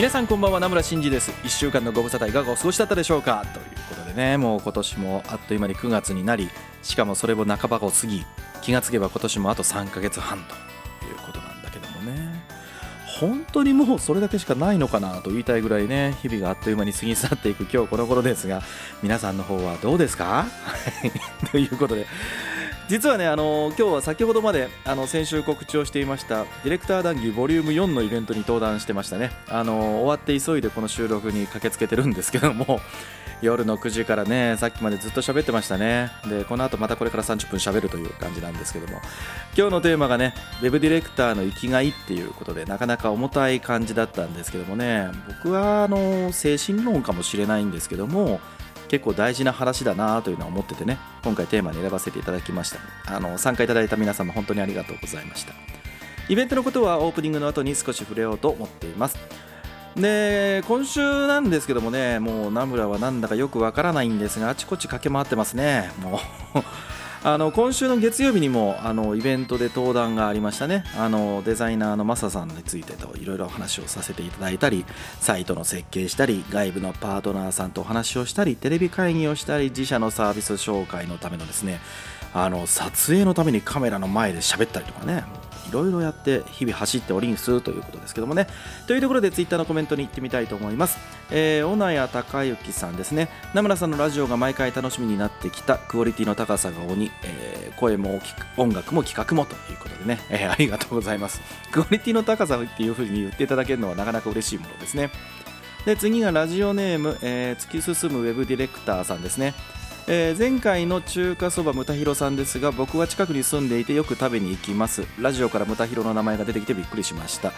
皆さんこんばんは名村真司です。1週間のご無沙汰いかがお過ごしだったでしょうか？ということでねもう今年もあっという間に9月になりしかもそれも半ばを過ぎ気がつけば今年もあと3ヶ月半ということなんだけどもね。本当にもうそれだけしかないのかなと言いたいぐらいね日々があっという間に過ぎ去っていく今日この頃ですが皆さんの方はどうですか？ということで実はねあの今日は先ほどまであの先週告知をしていましたディレクター談義ボリューム4のイベントに登壇してましたね。あの終わって急いでこの収録に駆けつけてるんですけども 夜の9時からねさっきまでずっと喋ってましたね。でこの後またこれから30分喋るという感じなんですけども。今日のテーマがねウェブディレクターの生きがいっていうことでなかなか重たい感じだったんですけどもね。僕はあの精神論かもしれないんですけども結構大事な話だなというのは思っててね今回テーマに選ばせていただきました。あの参加いただいた皆様本当にありがとうございました。イベントのことはオープニングの後に少し触れようと思っています。で今週なんですけどもねもうナムラはなんだかよくわからないんですがあちこち駆け回ってますね。もうあの今週の月曜日にもあのイベントで登壇がありましたね。あのデザイナーのマサさんについてといろいろ話をさせていただいたりサイトの設計したり外部のパートナーさんとお話をしたりテレビ会議をしたり自社のサービス紹介のためのですねあの撮影のためにカメラの前で喋ったりとかね。いろいろやって日々走っておりんすということですけどもね。というところでツイッターのコメントに行ってみたいと思います、えー、小名谷隆之さんですね。名村さんのラジオが毎回楽しみになってきたクオリティの高さが鬼、えー、声も音楽も企画もということでね、えー、ありがとうございます。クオリティの高さっていうふうに言っていただけるのはなかなか嬉しいものですね。で次がラジオネーム、えー、突き進むウェブディレクターさんですね。えー、前回の中華そばムタヒロさんですが僕は近くに住んでいてよく食べに行きます。ラジオからムタヒロの名前が出てきてびっくりしました。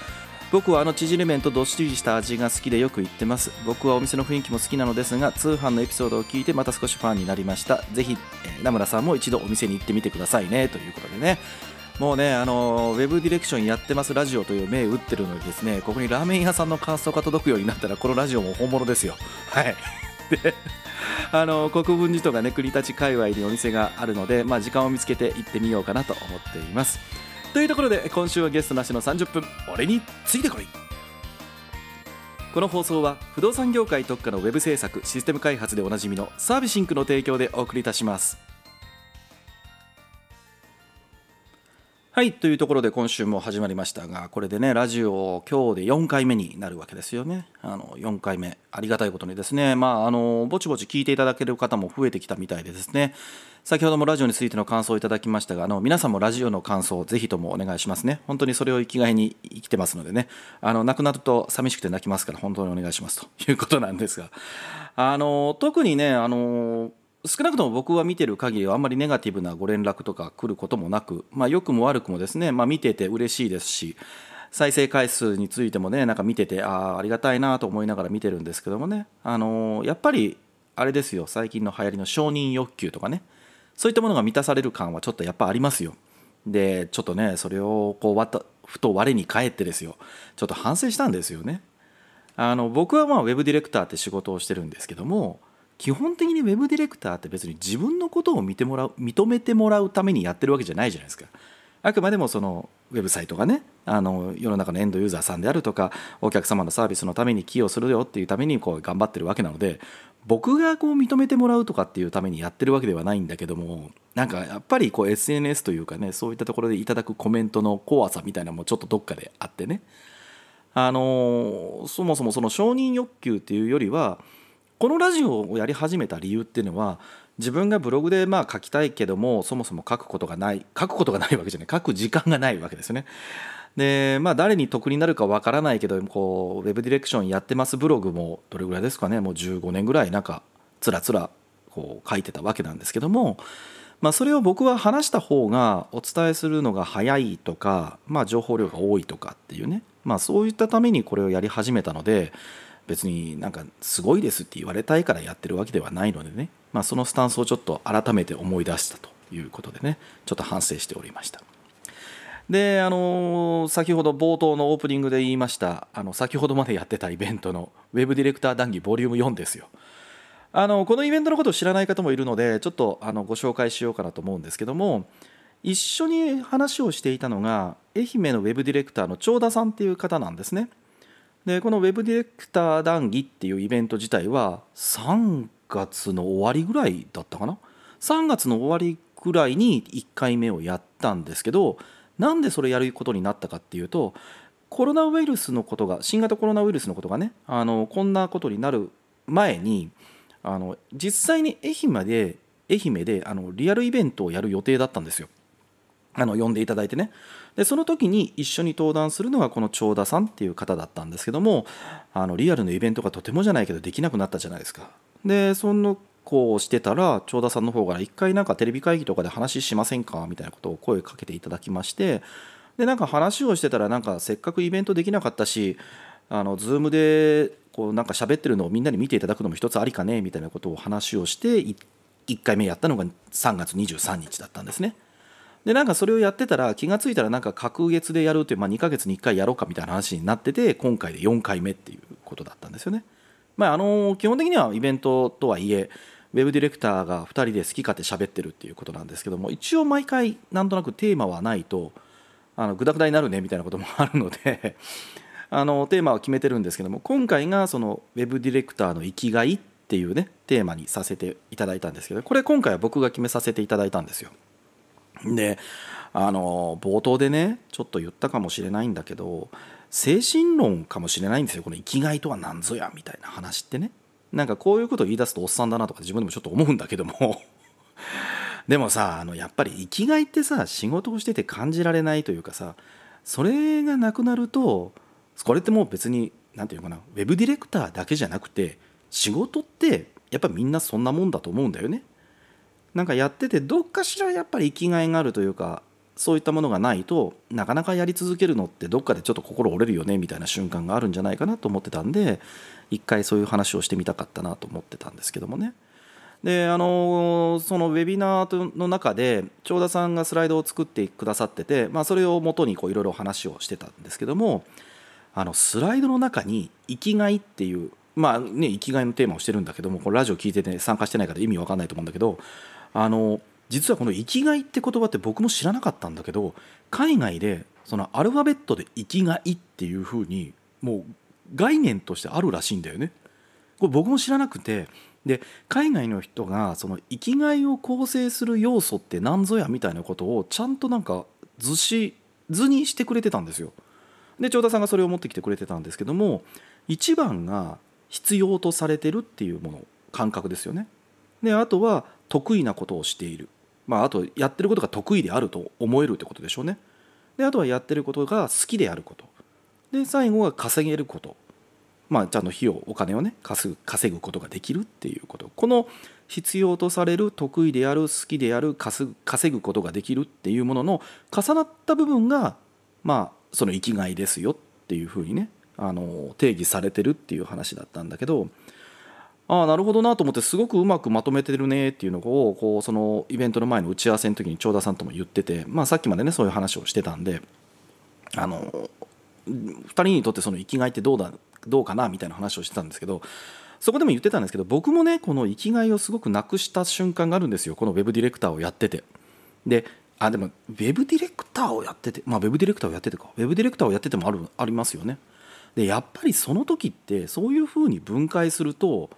僕はあの縮れ麺とどっしりした味が好きでよく行ってます。僕はお店の雰囲気も好きなのですが通販のエピソードを聞いてまた少しファンになりました。ぜひ、えー、名村さんも一度お店に行ってみてくださいねということでね。もうね、あのウェブディレクションやってますラジオという銘打ってるのにですね、ここにラーメン屋さんの感想が届くようになったら、このラジオも本物ですよ。はい。で あの国分寺とかね国立界隈にお店があるので、まあ、時間を見つけて行ってみようかなと思っています。というところで今週はゲストなしの30分俺についてこい。この放送は不動産業界特化のウェブ制作システム開発でおなじみのサービシンクの提供でお送りいたします。はいというところで今週も始まりましたがこれでねラジオ今日で4回目になるわけですよね。あの4回目ありがたいことにですね。まああのぼちぼち聞いていただける方も増えてきたみたいでですね。先ほどもラジオについての感想をいただきましたがあの皆さんもラジオの感想をぜひともお願いしますね。本当にそれを生きがいに生きてますのでね。あの亡くなると寂しくて泣きますから本当にお願いしますということなんですが。あの特にねあの少なくとも僕は見てる限りはあんまりネガティブなご連絡とか来ることもなく、まあ、良くも悪くもですね、まあ、見てて嬉しいですし再生回数についてもねなんか見ててああありがたいなと思いながら見てるんですけどもね、あのー、やっぱりあれですよ最近の流行りの承認欲求とかね。そういったものが満たされる感はちょっとやっぱありますよ。でちょっとねそれをこうわたふと我に返ってですよ。ちょっと反省したんですよね。あの僕はまあウェブディレクターって仕事をしてるんですけども基本的にウェブディレクターって別に自分のことを見てもらう認めてもらうためにやってるわけじゃないじゃないですか。あくまでもそのウェブサイトがねあの世の中のエンドユーザーさんであるとかお客様のサービスのために寄与するよっていうためにこう頑張ってるわけなので僕がこう認めてもらうとかっていうためにやってるわけではないんだけどもなんかやっぱりこう SNS というかねそういったところでいただくコメントの怖さみたいなのもちょっとどっかであってねあのそもそもその承認欲求っていうよりはこのラジオをやり始めた理由っていうのは自分がブログでまあ書きたいけどもそもそも書くことがない書くことがないわけじゃない。書く時間がないわけですよね。でまあ誰に得になるかわからないけどこうウェブディレクションやってますブログもどれぐらいですかね。もう15年ぐらいなんかつらつらこう書いてたわけなんですけども、まあ、それを僕は話した方がお伝えするのが早いとか、まあ、情報量が多いとかっていうね、まあ、そういったためにこれをやり始めたので別になんかすごいですって言われたいからやってるわけではないのでね、まあ、そのスタンスをちょっと改めて思い出したということでねちょっと反省しておりました。であの先ほど冒頭のオープニングで言いましたあの先ほどまでやってたイベントのウェブディレクター談義ボリューム4ですよ。あのこのイベントのことを知らない方もいるのでちょっとあのご紹介しようかなと思うんですけども一緒に話をしていたのが愛媛のウェブディレクターの長田さんっていう方なんですね。でこのウェブディレクター談義っていうイベント自体は3月の終わりぐらいだったかな？3月の終わりぐらいに1回目をやったんですけどなんでそれやることになったかっていうとコロナウイルスのことが新型コロナウイルスのことがねあのこんなことになる前にあの実際に愛媛で愛媛であのリアルイベントをやる予定だったんですよ。あの呼んでいただいてねでその時に一緒に登壇するのがこの長田さんっていう方だったんですけどもあのリアルのイベントがとてもじゃないけどできなくなったじゃないですかでその子をしてたら長田さんの方から一回なんかテレビ会議とかで話しませんかみたいなことを声をかけていただきましてでなんか話をしてたらなんかせっかくイベントできなかったしあの Zoom でこうなんか喋ってるのをみんなに見ていただくのも一つありかねみたいなことを話をして1回目やったのが3月23日だったんですね。でなんかそれをやってたら気が付いたらなんか隔月でやるっていう、まあ、2ヶ月に1回やろうかみたいな話になってて今回で4回目っていうことだったんですよね。まあ、あの基本的にはイベントとはいえウェブディレクターが2人で好き勝手喋ってるっていうことなんですけども一応毎回なんとなくテーマはないとあのグダグダになるねみたいなこともあるので あのテーマは決めてるんですけども今回がそのウェブディレクターの生きがいっていうねテーマにさせていただいたんですけどこれ今回は僕が決めさせていただいたんですよ。であの冒頭でねちょっと言ったかもしれないんだけど精神論かもしれないんですよ。この生きがいとは何ぞやみたいな話ってね。なんかこういうことを言い出すとおっさんだなとか自分でもちょっと思うんだけども。でもさあのやっぱり生きがいってさ仕事をしてて感じられないというかさそれがなくなるとこれってもう別に何て言うかなウェブディレクターだけじゃなくて仕事ってやっぱみんなそんなもんだと思うんだよね。なんかやっててどっかしらやっぱり生きがいがあるというかそういったものがないとなかなかやり続けるのってどっかでちょっと心折れるよねみたいな瞬間があるんじゃないかなと思ってたんで一回そういう話をしてみたかったなと思ってたんですけどもね。であのそのウェビナーの中で長田さんがスライドを作ってくださってて、まあ、それをもとにいろいろ話をしてたんですけどもあのスライドの中に「生きがい」っていうまあね生きがいのテーマをしてるんだけどもこれラジオ聞いてて、参加してないから意味わかんないと思うんだけどあの実はこの「生きがい」って言葉って僕も知らなかったんだけど海外でそのアルファベットで「生きがい」っていうふうにもう概念としてあるらしいんだよね。これ僕も知らなくてで海外の人がその生きがいを構成する要素って何ぞやみたいなことをちゃんとなんか図し図にしてくれてたんですよ。で長田さんがそれを持ってきてくれてたんですけども一番が必要とされてるっていうもの感覚ですよね。であとは得意なことをしている、まあ、あとやってることが得意であると思えるってことでしょうね。であとはやってることが好きであること。で最後は稼げること。まあちゃんと費用お金をね稼ぐ稼ぐことができるっていうこと。この必要とされる得意である好きである稼ぐことができるっていうものの重なった部分がまあその生きがいですよっていうふうにねあの定義されてるっていう話だったんだけどああなるほどなと思ってすごくうまくまとめてるねっていうのをこうそのイベントの前の打ち合わせの時に長田さんとも言ってて、まあ、さっきまでねそういう話をしてたんであの2人にとってその生きがいってどうだどうかなみたいな話をしてたんですけどそこでも言ってたんですけど僕もねこの生きがいをすごくなくした瞬間があるんですよこのウェブディレクターをやってて。であでもウェブディレクターをやっててまあウェブディレクターをやっててかウェブディレクターをやっててもあるありますよねでやっぱりその時ってそういうふうに分解すると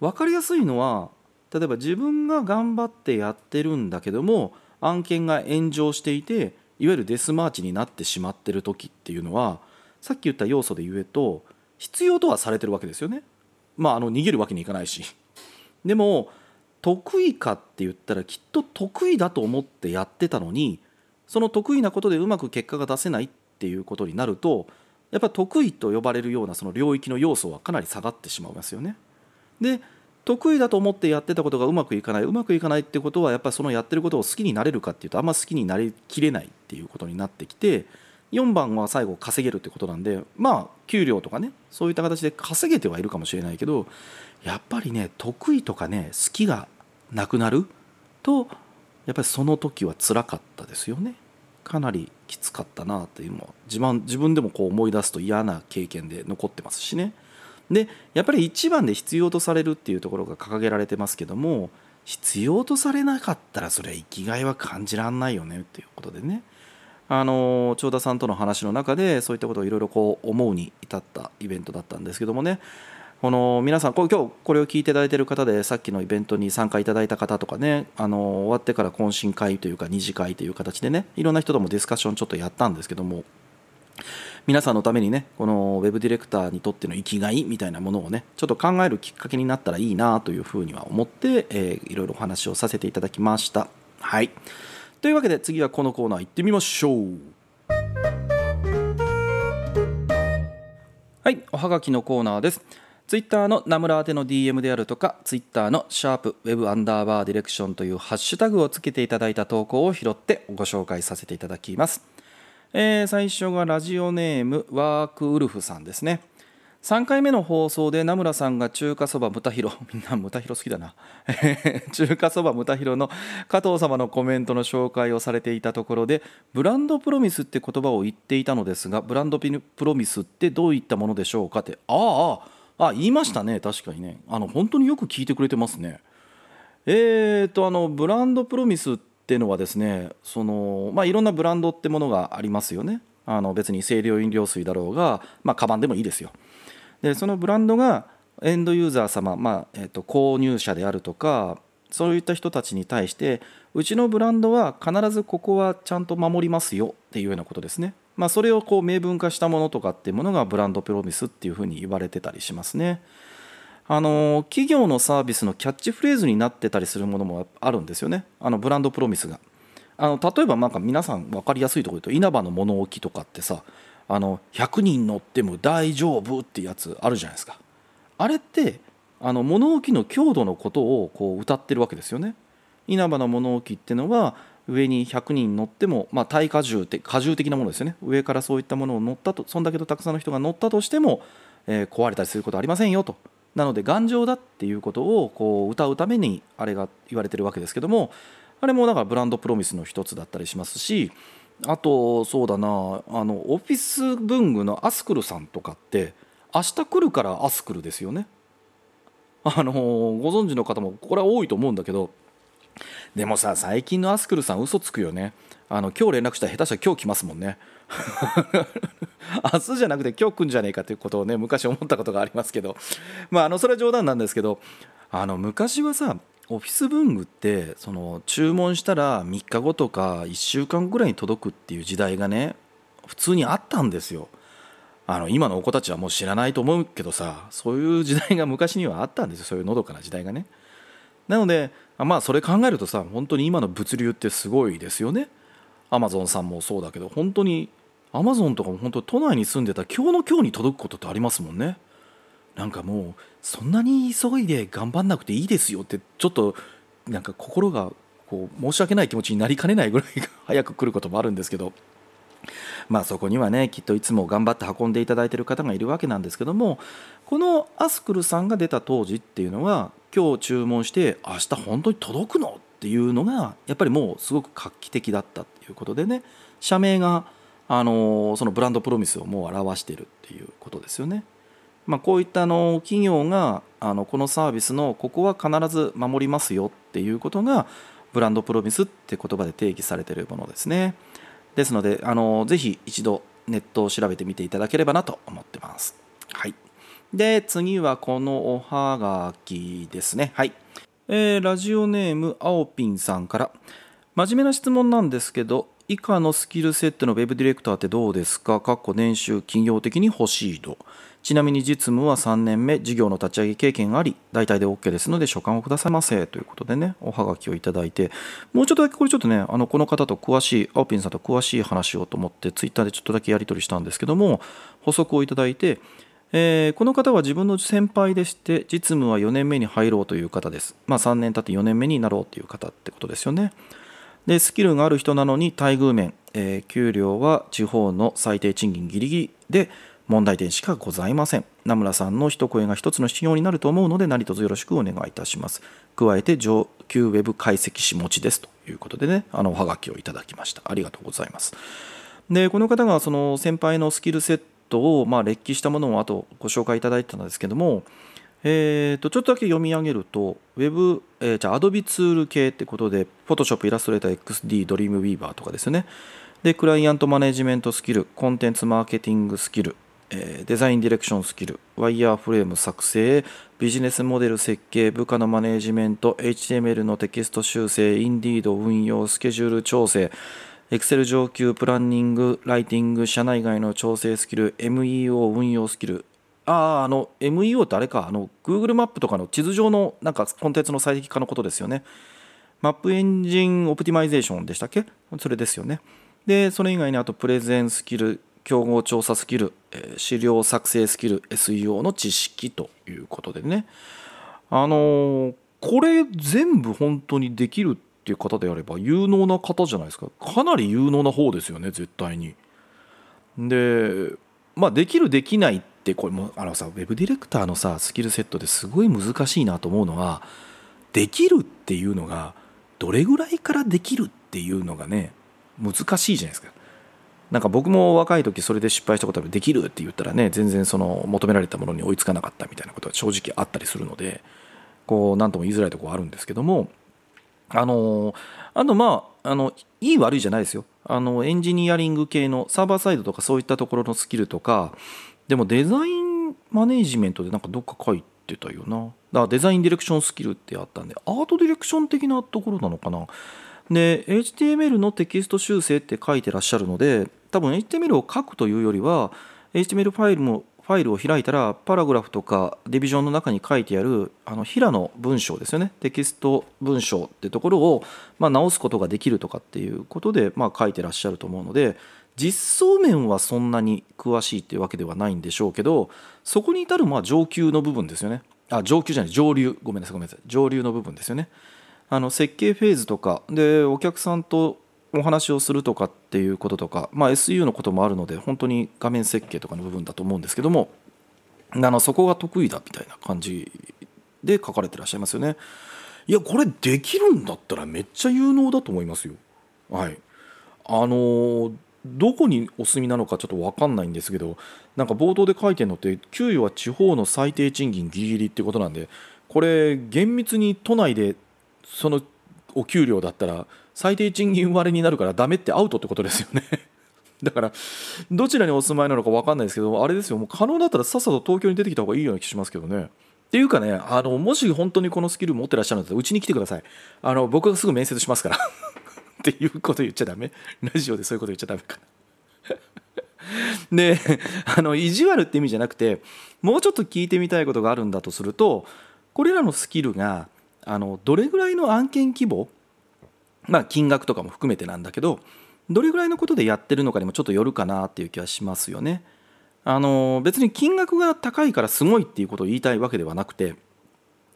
分かりやすいのは例えば自分が頑張ってやってるんだけども案件が炎上していていわゆるデスマーチになってしまってる時っていうのはさっき言った要素で言うと必要とはされてるわけですよね。まああの逃げるわけにいかないし。でも得意かって言ったらきっと得意だと思ってやってたのにその得意なことでうまく結果が出せないっていうことになるとやっぱ得意と呼ばれるようなその領域の要素はかなり下がってしまいますよね。で得意だと思ってやってたことがうまくいかないうまくいかないってことはやっぱりそのやってることを好きになれるかっていうとあんま好きになりきれないっていうことになってきて4番は最後稼げるってことなんでまあ給料とかねそういった形で稼げてはいるかもしれないけどやっぱりね得意とかね好きがなくなるとやっぱりその時は辛かったですよね。かなりきつかったなっていうのは自分自分でもこう思い出すと嫌な経験で残ってますしね。でやっぱり一番で必要とされるっていうところが掲げられてますけども必要とされなかったらそれは生きがいは感じらんないよねっていうことでね。あの長田さんとの話の中でそういったことをいろいろこう思うに至ったイベントだったんですけどもね。この皆さん今日これを聞いていただいている方でさっきのイベントに参加いただいた方とかねあの終わってから懇親会というか二次会という形でねいろんな人ともディスカッションちょっとやったんですけども皆さんのためにねこのウェブディレクターにとっての生きがいみたいなものをねちょっと考えるきっかけになったらいいなというふうには思って、えー、いろいろお話をさせていただきました。はい。というわけで次はこのコーナー行ってみましょう。はい。おはがきのコーナーです。ツイッターの名村宛ての DM であるとか、ツイッターのシャープウェブアンダーバーディレクションというハッシュタグをつけていただいた投稿を拾ってご紹介させていただきます。えー、最初がラジオネームワークウルフさんですね。3回目の放送で名村さんが中華そばムタヒロみんなムタヒロ好きだな。中華そばムタヒロの加藤様のコメントの紹介をされていたところでブランドプロミスって言葉を言っていたのですがブランドプロミスってどういったものでしょうかってあああ言いましたね。確かにね。あの本当によく聞いてくれてますね。えーとあのブランドプロミスっっていうのはですねそのまあいろんなブランドってものがありますよね。あの別に清涼飲料水だろうがまあカバンでもいいですよ。でそのブランドがエンドユーザー様、まあえー、と購入者であるとかそういった人たちに対してうちのブランドは必ずここはちゃんと守りますよっていうようなことですね、まあ、それをこう明文化したものとかっていうものがブランドプロミスっていうふうに言われてたりしますね。あの企業のサービスのキャッチフレーズになってたりするものもあるんですよね。あのブランドプロミスが。あの例えば皆さん分かりやすいところで言うと稲葉の物置とかってさあの100人乗っても大丈夫ってやつあるじゃないですか。あれってあの物置の強度のことをこう歌ってるわけですよね。稲葉の物置っていうのは上に100人乗っても、まあ、耐荷重って荷重的なものですよね。上からそういったものを乗ったとそんだけどたくさんの人が乗ったとしても、えー、壊れたりすることありませんよと。なので頑丈だっていうことをこう歌うためにあれが言われてるわけですけどもあれもだからブランドプロミスの一つだったりしますしあとそうだなあのオフィス文具のアスクルさんとかって明日来るからアスクルですよね。あのご存知の方もこれは多いと思うんだけどでもさ最近のアスクルさん嘘つくよね。あの今日連絡したら下手したら今日来ますもんね。明日じゃなくて今日来んじゃねえかということをね昔思ったことがありますけどまああのそれは冗談なんですけどあの昔はさオフィス文具ってその注文したら3日後とか1週間ぐらいに届くっていう時代がね普通にあったんですよ。あの今のお子たちはもう知らないと思うけどさそういう時代が昔にはあったんですよそういうのどかな時代がね。なのでまあそれ考えるとさ本当に今の物流ってすごいですよね。アマゾンさんもそうだけど本当にアマゾンとかも本当都内に住んでた今日の今日に届くことってありますもんね。なんかもうそんなに急いで頑張んなくていいですよってちょっとなんか心がこう申し訳ない気持ちになりかねないぐらい早く来ることもあるんですけどまあそこにはねきっといつも頑張って運んでいただいてる方がいるわけなんですけどもこのアスクルさんが出た当時っていうのは今日注文して明日本当に届くの？っていうのがやっぱりもうすごく画期的だったっていうことでね社名があのそのブランドプロミスをもう表しているっていうことですよね。まあ、こういったあの企業があのこのサービスのここは必ず守りますよっていうことがブランドプロミスって言葉で定義されているものですね。ですのであのぜひ一度ネットを調べてみていただければなと思ってます。はい、で次はこのおはがきですね。はい、えー、ラジオネームあおぴんさんから真面目な質問なんですけど以下のスキルセットの Web ディレクターってどうですか？かっこ年収企業的に欲しいと。ちなみに実務は3年目、事業の立ち上げ経験があり、大体で OK ですので、所感をくださいませ。ということでね、おはがきをいただいて、もうちょっとだけこれちょっとね、あのこの方と詳しい、青ピンさんと詳しい話をと思って、ツイッターでちょっとだけやり取りしたんですけども、補足をいただいて、えーこの方は自分の先輩でして実務は4年目に入ろうという方です。まあ3年経って4年目になろうという方ってことですよね。でスキルがある人なのに待遇面、えー給料は地方の最低賃金ギリギリで問題点しかございません。名村さんの一声が一つの指標になると思うので何卒よろしくお願いいたします。加えて上級ウェブ解析士持ちです。ということでねあのおはがきをいただきました。ありがとうございます。でこの方がその先輩のスキルセットをまあ列記したものをあとご紹介いただいたんですけどもえー、とちょっとだけ読み上げると、ウェブ、えーじゃあ Adobe ツール系ってことで、Photoshop、Illustrator、XD、Dreamweaver とかですね。で、クライアントマネジメントスキル、コンテンツマーケティングスキル、えーデザインディレクションスキル、ワイヤーフレーム作成、ビジネスモデル設計、部下のマネジメント、HTML のテキスト修正、 Indeed 運用、スケジュール調整、Excel 上級プランニング、ライティング、社内外の調整スキル、MEO 運用スキル、ああ、あの、MEO ってあれか、あの、Google マップとかの地図上のなんかコンテンツの最適化のことですよね。 map engine optimization でしたっけ？それですよね。で、それ以外にあとプレゼンスキル、競合調査スキル、資料作成スキル、SEO の知識ということでね。あのこれ全部本当にできるっていう方であれば有能な方じゃないですか。かなり有能な方ですよね、絶対に。で、まあ、できるできないってこれもあのさウェブディレクターのさスキルセットですごい難しいなと思うのはできるっていうのがどれぐらいからできるっていうのがね難しいじゃないですか。なんか僕も若い時それで失敗したことあるできるって言ったらね全然その求められたものに追いつかなかったみたいなことは正直あったりするのでこう何とも言いづらいところあるんですけどもあのあとまああのいい悪いじゃないですよあのエンジニアリング系のサーバーサイドとかそういったところのスキルとかでもデザインマネージメントでなんかどっか書いてたよな。だからデザインディレクションスキルってあったんでアートディレクション的なところなのかな。で HTML のテキスト修正って書いてらっしゃるので多分 HTML を書くというよりは HTML ファイルもファイルを開いたらパラグラフとかディビジョンの中に書いてあるあの平の文章ですよね。テキスト文章ってところを、まあ、直すことができるとかっていうことで、まあ、書いてらっしゃると思うので実装面はそんなに詳しいっていうわけではないんでしょうけどそこに至るまあ上級の部分ですよね。あ上級じゃない上流。ごめんなさいごめんなさい。上流の部分ですよね。あの設計フェーズとかでお客さんとお話をするとかっていうこととか、まあ、SU のこともあるので本当に画面設計とかの部分だと思うんですけどもあのそこが得意だみたいな感じで書かれてらっしゃいますよね。いやこれできるんだったらめっちゃ有能だと思いますよ。はい。あのどこにお住みなのかちょっと分かんないんですけどなんか冒頭で書いてるのって給与は地方の最低賃金ギリギリってことなんでこれ厳密に都内でそのお給料だったら最低賃金割れになるからダメってアウトってことですよね。だからどちらにお住まいなのか分かんないですけどあれですよ。もう可能だったらさっさと東京に出てきた方がいいような気しますけどね。っていうかねあのもし本当にこのスキル持ってらっしゃるんだったらうちに来てください。あの僕がすぐ面接しますから。っていうこと言っちゃダメ？ラジオでそういうこと言っちゃダメかな？であの意地悪って意味じゃなくてもうちょっと聞いてみたいことがあるんだとするとこれらのスキルがあのどれぐらいの案件規模まあ金額とかも含めてなんだけどどれぐらいのことでやってるのかにもちょっとよるかなっていう気はしますよね。あの別に金額が高いからすごいっていうことを言いたいわけではなくて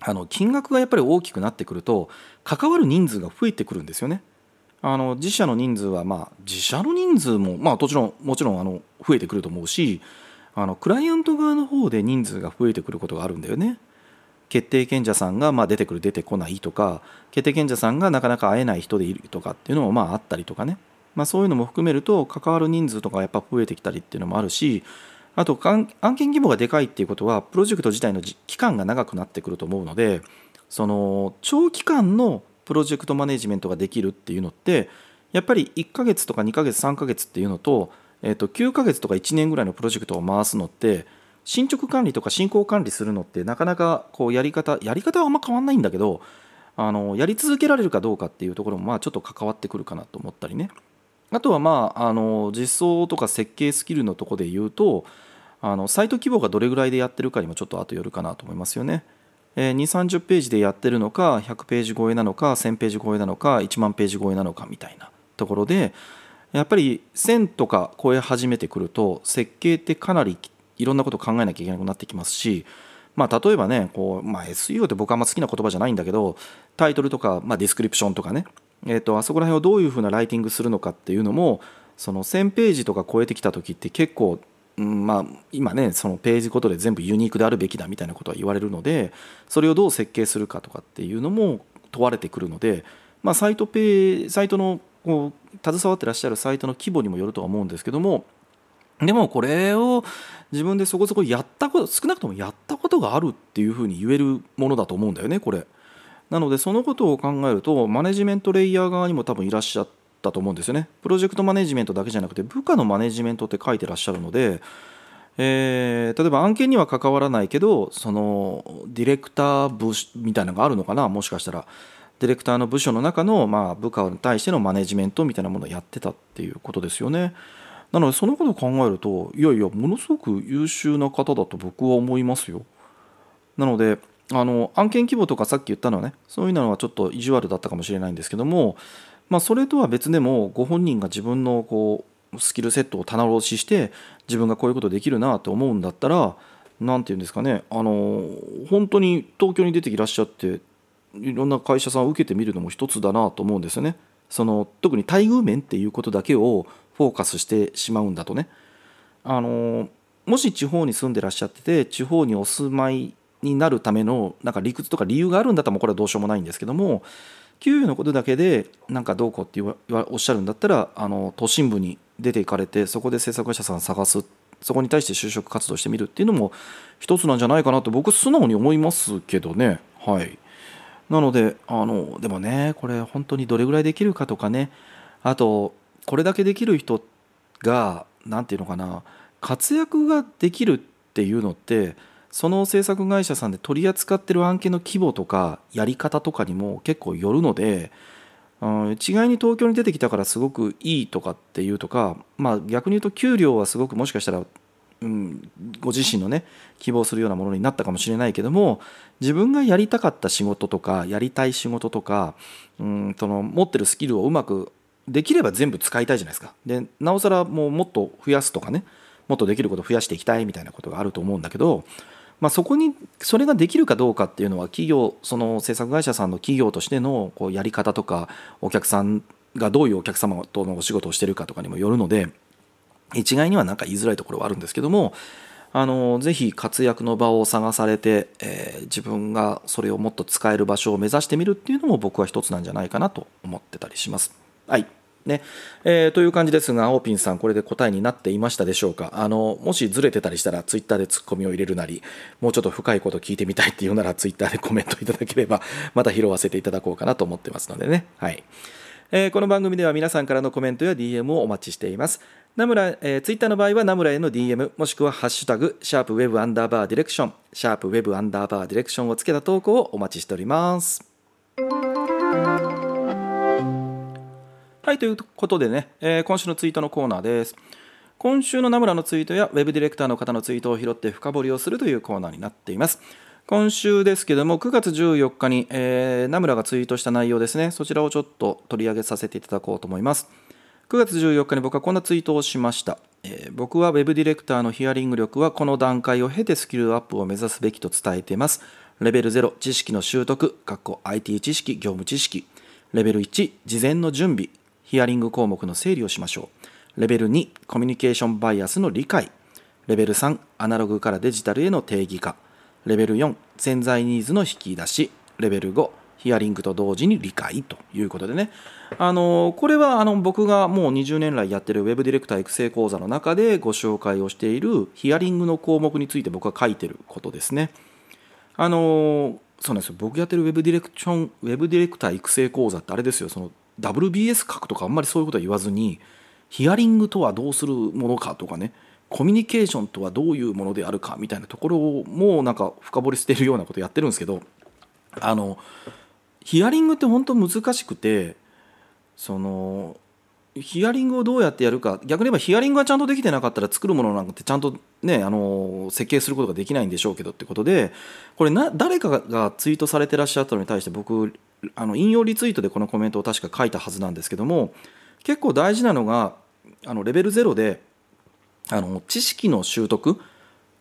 あの金額がやっぱり大きくなってくると関わる人数が増えてくるんですよね。あの自社の人数はまあ自社の人数もまあもちろんもちろんあの増えてくると思うしあのクライアント側の方で人数が増えてくることがあるんだよね。決定権者さんがまあ出てくる出てこないとか決定権者さんがなかなか会えない人でいるとかっていうのもまああったりとかね、まあ、そういうのも含めると関わる人数とかやっぱ増えてきたりっていうのもあるしあと案件規模がでかいっていうことはプロジェクト自体の期間が長くなってくると思うのでその長期間のプロジェクトマネジメントができるっていうのってやっぱり1ヶ月とか2ヶ月3ヶ月っていうのと,、えー、と9ヶ月とか1年ぐらいのプロジェクトを回すのって進捗管理とか進行管理するのってなかなかこうやり方やり方はあんま変わんないんだけどあのやり続けられるかどうかっていうところもまあちょっと関わってくるかなと思ったりねあとはまああの実装とか設計スキルのとこで言うとあのサイト規模がどれぐらいでやってるかにもちょっと後よるかなと思いますよね。えー、2 3 0ページでやってるのか100ページ超えなのか1000ページ超えなのか1万ページ超えなのかみたいなところでやっぱり1000とか超え始めてくると設計ってかなりいろんなことを考えなきゃいけなくなってきますし、まあ、例えばねこう、まあ、SEO って僕はあんま好きな言葉じゃないんだけどタイトルとか、まあ、ディスクリプションとかね、えー、とあそこら辺をどういうふうなライティングするのかっていうのもその1000ページとか超えてきた時って結構、うんまあ、今ねそのページごとで全部ユニークであるべきだみたいなことは言われるのでそれをどう設計するかとかっていうのも問われてくるので、まあ、サイトペサイトのこう携わってらっしゃるサイトの規模にもよるとは思うんですけどもでもこれを自分でそこそこやったこと少なくともやったことがあるっていうふうに言えるものだと思うんだよねこれ。なのでそのことを考えるとマネジメントレイヤー側にも多分いらっしゃってたと思うんですよね。プロジェクトマネジメントだけじゃなくて部下のマネジメントって書いてらっしゃるので、えー、例えば案件には関わらないけどそのディレクター部みたいなのがあるのかな？もしかしたら。ディレクターの部署の中の、まあ、部下に対してのマネジメントみたいなものをやってたっていうことですよね。なのでそのことを考えるといやいやものすごく優秀な方だと僕は思いますよ。なのであの案件規模とかさっき言ったのはねそういうのはちょっと意地悪だったかもしれないんですけども、まあ、それとは別でもご本人が自分のこうスキルセットを棚卸しして自分がこういうことできるなと思うんだったら何て言うんですかねあの本当に東京に出ていらっしゃっていろんな会社さんを受けてみるのも一つだなと思うんですよね。その特に待遇面っていうことだけをフォーカスしてしまうんだとねあのもし地方に住んでらっしゃってて地方にお住まいになるためのなんか理屈とか理由があるんだったらもうこれはどうしようもないんですけども給与のことだけでなんかどうこうっておっしゃるんだったらあの都心部に出ていかれてそこで制作会社さん探すそこに対して就職活動してみるっていうのも一つなんじゃないかなと僕素直に思いますけどね。はい。なのであのでもねこれ本当にどれぐらいできるかとかね。あとこれだけできる人が何て言うのかな。活躍ができるっていうのってその制作会社さんで取り扱ってる案件の規模とかやり方とかにも結構よるので、うん、一概に東京に出てきたからすごくいいとかっていうとか、まあ、逆に言うと給料はすごくもしかしたら、うん、ご自身のね希望するようなものになったかもしれないけども自分がやりたかった仕事とかやりたい仕事とか、うん、その持ってるスキルをうまくできれば全部使いたいじゃないですか。でなおさらもうもっと増やすとかねもっとできることを増やしていきたいみたいなことがあると思うんだけど、まあ、そこにそれができるかどうかっていうのは企業その制作会社さんの企業としてのこうやり方とかお客さんがどういうお客様とのお仕事をしてるかとかにもよるので一概には何か言いづらいところはあるんですけどもあのぜひ活躍の場を探されて、えー、自分がそれをもっと使える場所を目指してみるっていうのも僕は一つなんじゃないかなと思ってたりします。はいねえー、という感じですが、青ピンさん、これで答えになっていましたでしょうか？あのもしずれてたりしたら、ツイッターでツッコミを入れるなり、もうちょっと深いこと聞いてみたいっていうなら、ツイッターでコメントいただければ、また拾わせていただこうかなと思ってますのでね。はいえー、この番組では皆さんからのコメントや DM をお待ちしています。ナムラ、えー、ツイッターの場合はナムラへの DM、もしくはハッシュタグ、シャープウェブアンダーバーディレクション、シャープウェブアンダーバーディレクションをつけた投稿をお待ちしております。はい、ということでね、えー、今週のツイートのコーナーです。今週のナムラのツイートやウェブディレクターの方のツイートを拾って深掘りをするというコーナーになっています。今週ですけども、9月14日に、えー、ナムラがツイートした内容ですね、そちらをちょっと取り上げさせていただこうと思います。9月14日に僕はこんなツイートをしました。えー、僕はウェブディレクターのヒアリング力はこの段階を経てスキルアップを目指すべきと伝えています。レベル0、知識の習得、IT 知識、業務知識。レベル1、事前の準備、ヒアリング項目の整理をしましょう。レベル2、コミュニケーションバイアスの理解。レベル3、アナログからデジタルへの定義化。レベル4、潜在ニーズの引き出し。レベル5、ヒアリングと同時に理解ということでね。あのこれはあの僕がもう20年来やってるウェブディレクター育成講座の中でご紹介をしているヒアリングの項目について僕が書いてることですね。あのそうなんですよ僕やってるウェブディレクションウェブディレクター育成講座ってあれですよその WBS 書くとかあんまりそういうことは言わずにヒアリングとはどうするものかとかねコミュニケーションとはどういうものであるかみたいなところをもうなんか深掘りしてるようなことやってるんですけどあのヒアリングって本当難しくてそのヒアリングをどうやってやるか逆に言えばヒアリングがちゃんとできてなかったら作るものなんてちゃんとねあの設計することができないんでしょうけどってことでこれな誰かがツイートされてらっしゃったのに対して僕あの引用リツイートでこのコメントを確か書いたはずなんですけども結構大事なのがあのレベル0であの知識の習得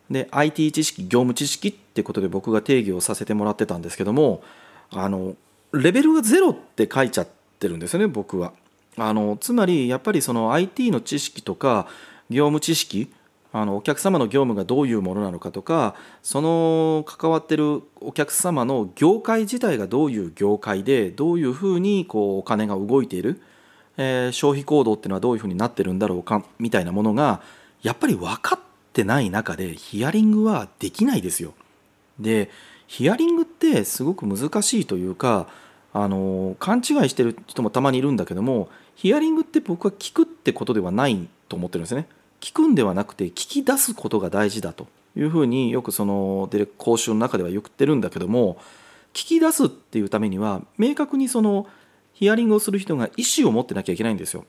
で IT 知識業務知識ってことで僕が定義をさせてもらってたんですけどもあのレベルがゼロって書いちゃってるんですよね僕は。あのつまりやっぱりその IT の知識とか業務知識あのお客様の業務がどういうものなのかとかその関わってるお客様の業界自体がどういう業界でどういうふうにこうお金が動いている、えー、消費行動っていうのはどういうふうになってるんだろうかみたいなものがやっぱり分かってない中でヒアリングはできないですよ。でヒアリングってすごく難しいというかあの勘違いしてる人もたまにいるんだけどもヒアリングって僕は聞くってことではないと思ってるんですね。聞くんではなくて聞き出すことが大事だというふうによくその講習の中では言ってるんだけども聞き出すっていうためには明確にそのヒアリングをする人が意思を持ってなきゃいけないんですよ。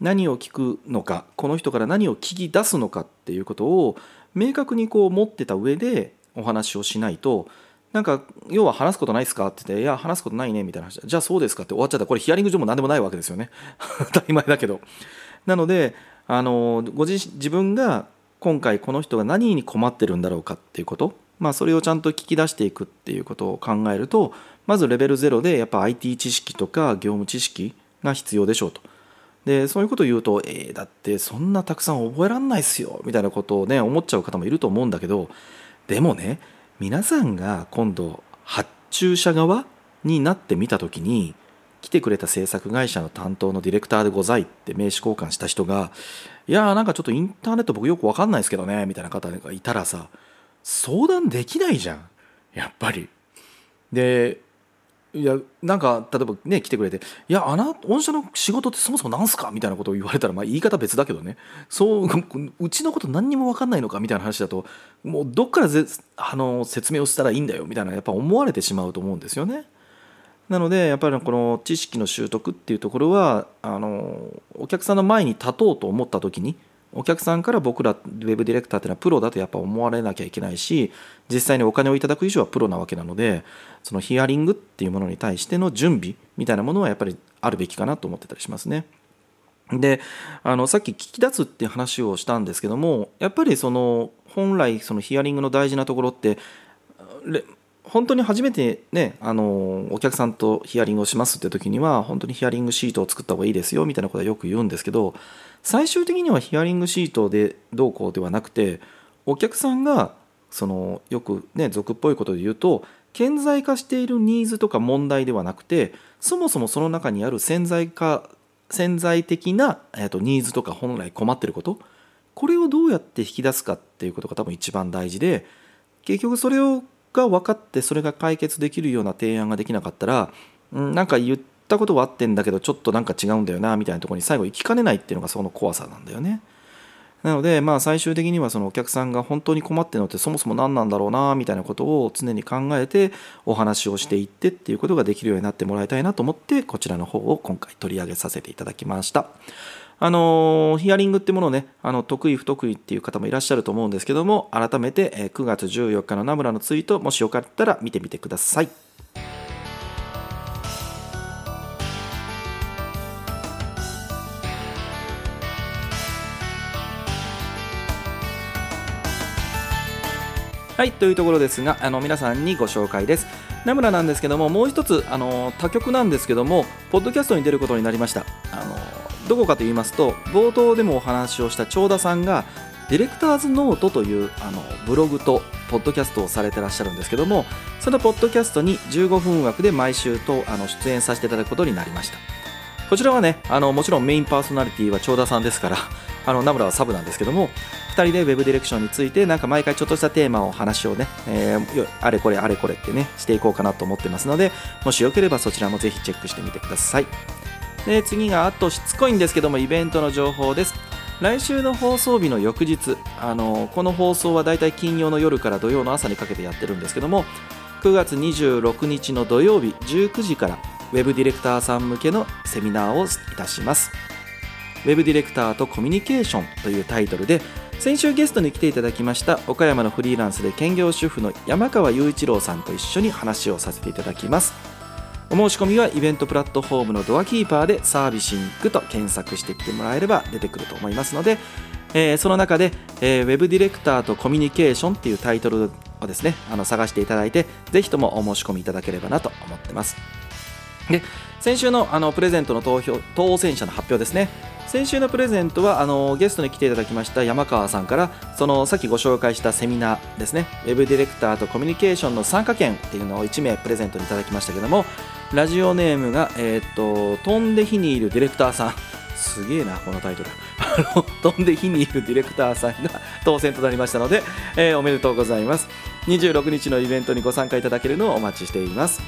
何を聞くのかこの人から何を聞き出すのかっていうことを明確にこう持ってた上でお話をしないとなんか要は話すことないですかって言って「いや話すことないね」みたいな話。じゃあそうですかって終わっちゃった。らこれヒアリング上も何でもないわけですよね。当たり前だけど。なのであのご自自分が今回この人が何に困ってるんだろうかっていうこと、まあ、それをちゃんと聞き出していくっていうことを考えるとまずレベル0でやっぱ IT 知識とか業務知識が必要でしょうと。でそういうことを言うと、えー、だってそんなたくさん覚えらんないっすよみたいなことをね思っちゃう方もいると思うんだけどでもね皆さんが今度発注者側になってみた時に来てくれた制作会社の担当のディレクターでございって名刺交換した人がいやーなんかちょっとインターネット僕よく分かんないですけどねみたいな方がいたらさ相談できないじゃんやっぱり。でいやなんか例えばね来てくれて「いやあな御社の仕事ってそもそもなんすか?」みたいなことを言われたらまあ言い方別だけどねそう うちのこと何にも分かんないのか？みたいな話だともうどっからぜあの説明をしたらいいんだよ？みたいなやっぱ思われてしまうと思うんですよね。なのでやっぱりこの知識の習得っていうところはあのお客さんの前に立とうと思った時にお客さんから僕らウェブディレクターっていうのはプロだとやっぱ思われなきゃいけないし実際にお金をいただく以上はプロなわけなのでそのヒアリングっていうものに対しての準備みたいなものはやっぱりあるべきかなと思ってたりしますね。であのさっき聞き出すっていう話をしたんですけどもやっぱりその本来そのヒアリングの大事なところって本当に初めてねあのお客さんとヒアリングをしますって時には本当にヒアリングシートを作った方がいいですよみたいなことはよく言うんですけど最終的にはヒアリングシートでどうこうではなくてお客さんがそのよくね俗っぽいことで言うと顕在化しているニーズとか問題ではなくてそもそもその中にある潜在化潜在的な、えー、とニーズとか本来困ってることこれをどうやって引き出すかっていうことが多分一番大事で結局それをが分かってそれが解決できるような提案ができなかったら、うん、なんか言ったことはあってんだけどちょっとなんか違うんだよなみたいなところに最後行きかねないっていうのがその怖さなんだよね。なのでまあ最終的にはそのお客さんが本当に困ってるのってそもそも何なんだろうなみたいなことを常に考えてお話をしていってっていうことができるようになってもらいたいなと思ってこちらの方を今回取り上げさせていただきました。あのヒアリングってものをねあの得意不得意っていう方もいらっしゃると思うんですけども改めて、え9月14日の名村のツイートもしよかったら見てみてください。はいというところですがあの皆さんにご紹介です名村なんですけどももう一つあの他局なんですけどもポッドキャストに出ることになりましたあのどこかと言いますと冒頭でもお話をした長田さんがディレクターズノートというあのブログとポッドキャストをされてらっしゃるんですけどもそのポッドキャストに15分枠で毎週とあの出演させていただくことになりました。こちらはねあのもちろんメインパーソナリティは長田さんですから あのナムラはサブなんですけども2人で Web ディレクションについてなんか毎回ちょっとしたテーマを話をね、えー、あれこれあれこれってねしていこうかなと思ってますのでもしよければそちらもぜひチェックしてみてください。で次があとしつこいんですけどもイベントの情報です。来週の放送日の翌日あのこの放送はだいたい金曜の夜から土曜の朝にかけてやってるんですけども9月26日の土曜日19時から Web ディレクターさん向けのセミナーをいたします。ウェブディレクターとコミュニケーションというタイトルで先週ゲストに来ていただきました岡山のフリーランスで兼業主婦の山川雄一郎さんと一緒に話をさせていただきます。お申し込みはイベントプラットフォームのドアキーパーでサービシングと検索してきてもらえれば出てくると思いますのでえーその中で、えーウェブディレクターとコミュニケーションっていうタイトルをですねあの探していただいてぜひともお申し込みいただければなと思ってます。で先週のあのプレゼントの投票当選者の発表ですね。先週のプレゼントはあのゲストに来ていただきました山川さんからそのさっきご紹介したセミナーですね。ウェブディレクターとコミュニケーションの参加券っていうのを1名プレゼントにいただきましたけどもラジオネームが、えーと飛んで火にいるディレクターさん。すげえなこのタイトル。飛んで火にいるディレクターさんが 当選となりましたので、えーおめでとうございます。26日のイベントにご参加いただけるのをお待ちしています。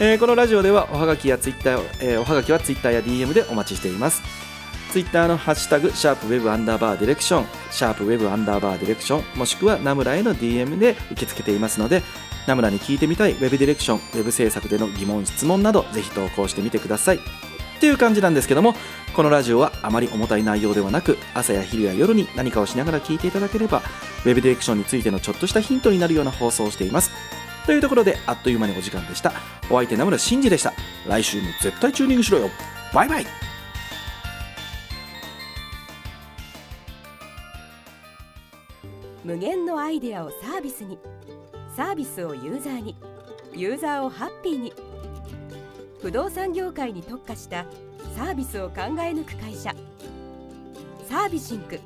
えーこのラジオではおはがきやツイッター、えーおはがきはツイッターや DM でお待ちしていますツイッターのハッシュタグ、シャープウェブアンダーバーディレクション、シャープウェブアンダーバーディレクション、もしくはナムラへの DM で受け付けていますので、ナムラに聞いてみたいウェブディレクション、ウェブ制作での疑問、質問など、ぜひ投稿してみてください。っていう感じなんですけども、このラジオはあまり重たい内容ではなく、朝や昼や夜に何かをしながら聞いていただければ、ウェブディレクションについてのちょっとしたヒントになるような放送をしています。というところで、あっという間にお時間でした。お相手、名村真司でした。来週も絶対チューニングしろよ。バイバイ無限のアイデアをサービスにサービスをユーザーにユーザーをハッピーに不動産業界に特化したサービスを考え抜く会社サービシンク